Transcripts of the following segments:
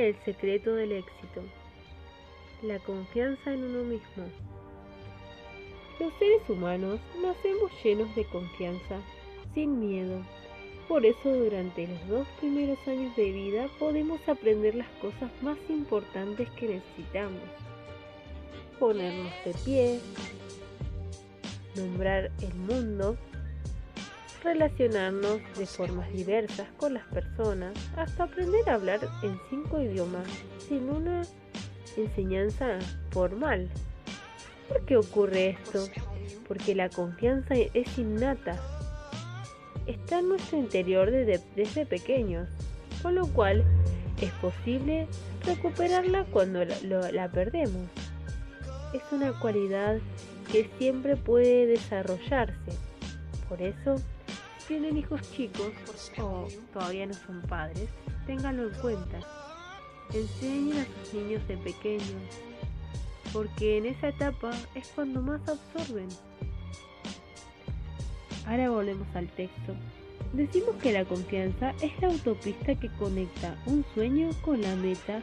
El secreto del éxito. La confianza en uno mismo. Los seres humanos nacemos llenos de confianza, sin miedo. Por eso durante los dos primeros años de vida podemos aprender las cosas más importantes que necesitamos. Ponernos de pie, nombrar el mundo, relacionarnos de formas diversas con las personas, hasta aprender a hablar en cinco idiomas sin una enseñanza formal. ¿Por qué ocurre esto? Porque la confianza es innata. Está en nuestro interior desde, desde pequeños, con lo cual es posible recuperarla cuando la, la perdemos. Es una cualidad que siempre puede desarrollarse. Por eso tienen hijos chicos o todavía no son padres, ténganlo en cuenta. Enseñen a sus niños de pequeños, porque en esa etapa es cuando más absorben. Ahora volvemos al texto. Decimos que la confianza es la autopista que conecta un sueño con la meta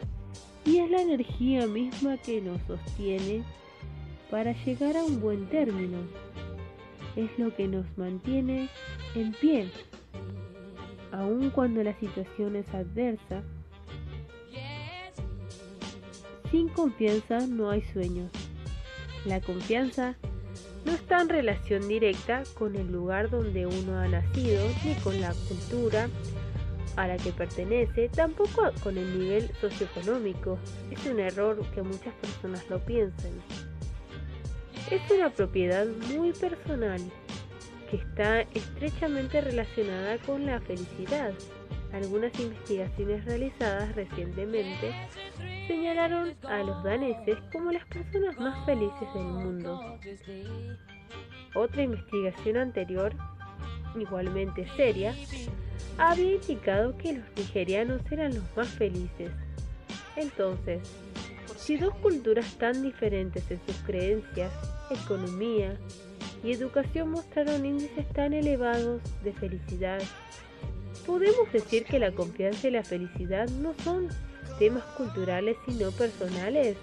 y es la energía misma que nos sostiene para llegar a un buen término es lo que nos mantiene en pie, aun cuando la situación es adversa. Sin confianza no hay sueños. La confianza no está en relación directa con el lugar donde uno ha nacido, ni con la cultura a la que pertenece, tampoco con el nivel socioeconómico. Es un error que muchas personas lo piensen es una propiedad muy personal que está estrechamente relacionada con la felicidad. Algunas investigaciones realizadas recientemente señalaron a los daneses como las personas más felices del mundo. Otra investigación anterior, igualmente seria, había indicado que los nigerianos eran los más felices. Entonces, si dos culturas tan diferentes en sus creencias economía y educación mostraron índices tan elevados de felicidad. Podemos decir que la confianza y la felicidad no son temas culturales sino personales.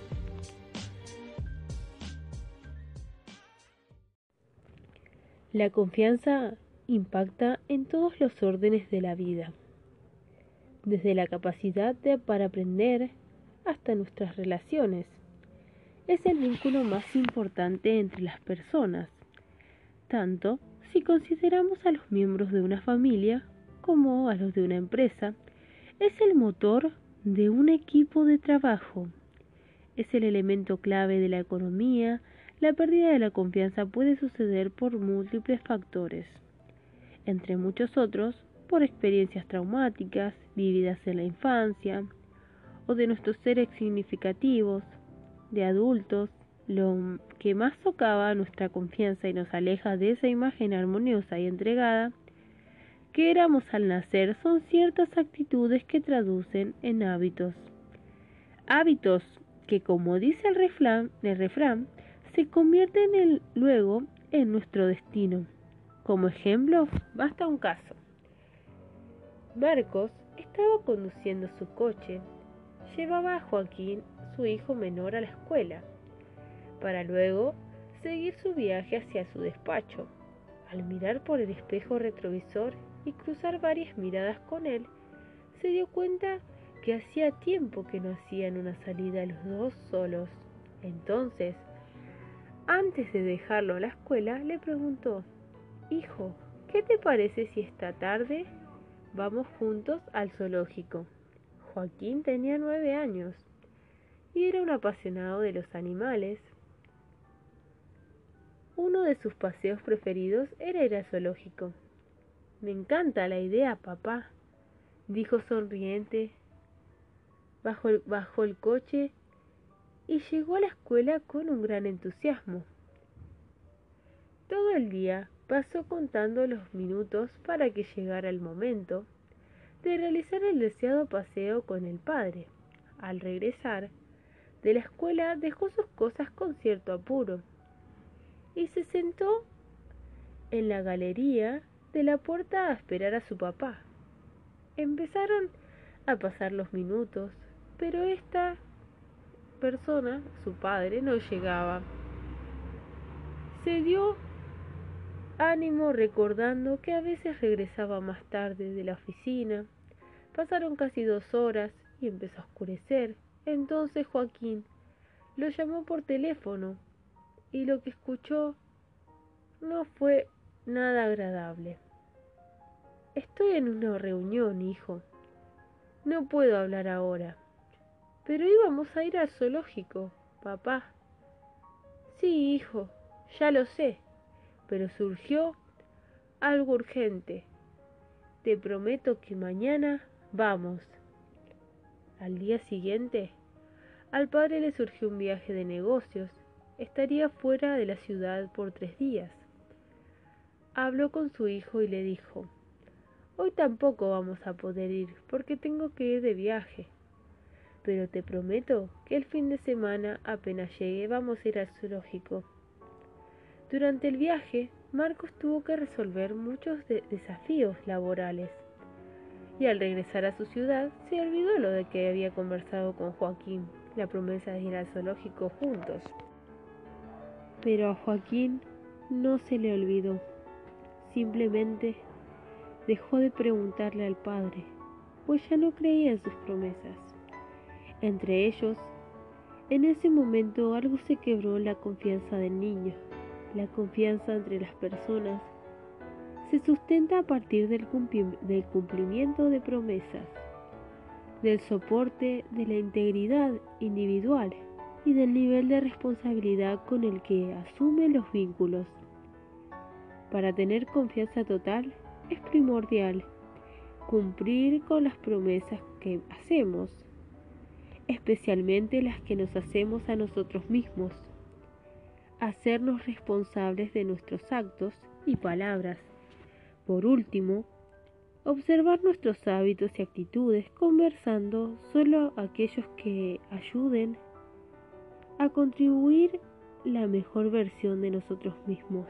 La confianza impacta en todos los órdenes de la vida, desde la capacidad para aprender hasta nuestras relaciones es el vínculo más importante entre las personas, tanto si consideramos a los miembros de una familia como a los de una empresa. Es el motor de un equipo de trabajo. Es el elemento clave de la economía. La pérdida de la confianza puede suceder por múltiples factores, entre muchos otros, por experiencias traumáticas vividas en la infancia o de nuestros seres significativos, de adultos, lo que más socava nuestra confianza y nos aleja de esa imagen armoniosa y entregada que éramos al nacer son ciertas actitudes que traducen en hábitos. Hábitos que, como dice el refrán, se convierten en, luego en nuestro destino. Como ejemplo, basta un caso. Marcos estaba conduciendo su coche. Llevaba a Joaquín su hijo menor a la escuela, para luego seguir su viaje hacia su despacho. Al mirar por el espejo retrovisor y cruzar varias miradas con él, se dio cuenta que hacía tiempo que no hacían una salida los dos solos. Entonces, antes de dejarlo a la escuela, le preguntó, Hijo, ¿qué te parece si esta tarde vamos juntos al zoológico? Joaquín tenía nueve años y era un apasionado de los animales. Uno de sus paseos preferidos era ir zoológico. Me encanta la idea, papá, dijo sonriente. Bajó el coche y llegó a la escuela con un gran entusiasmo. Todo el día pasó contando los minutos para que llegara el momento de realizar el deseado paseo con el padre. Al regresar, de la escuela dejó sus cosas con cierto apuro y se sentó en la galería de la puerta a esperar a su papá. Empezaron a pasar los minutos pero esta persona, su padre, no llegaba. Se dio ánimo recordando que a veces regresaba más tarde de la oficina. Pasaron casi dos horas y empezó a oscurecer. Entonces Joaquín lo llamó por teléfono y lo que escuchó no fue nada agradable. Estoy en una reunión, hijo. No puedo hablar ahora. Pero íbamos a ir al zoológico, papá. Sí, hijo, ya lo sé, pero surgió algo urgente. Te prometo que mañana vamos. Al día siguiente, al padre le surgió un viaje de negocios. Estaría fuera de la ciudad por tres días. Habló con su hijo y le dijo, Hoy tampoco vamos a poder ir porque tengo que ir de viaje. Pero te prometo que el fin de semana apenas llegue vamos a ir al zoológico. Durante el viaje, Marcos tuvo que resolver muchos desafíos laborales. Y al regresar a su ciudad, se olvidó lo de que había conversado con Joaquín, la promesa de ir al zoológico juntos. Pero a Joaquín no se le olvidó. Simplemente dejó de preguntarle al padre, pues ya no creía en sus promesas. Entre ellos, en ese momento algo se quebró en la confianza del niño. La confianza entre las personas se sustenta a partir del, cumplimiento de promesas, del soporte de la integridad individual y del nivel de responsabilidad con el que asume los vínculos. Para tener confianza total, es primordial cumplir con las promesas que hacemos, especialmente las que nos hacemos a nosotros mismos, hacernos responsables de nuestros actos y palabras. Por último, observar nuestros hábitos y actitudes conversando solo aquellos que ayuden a contribuir la mejor versión de nosotros mismos.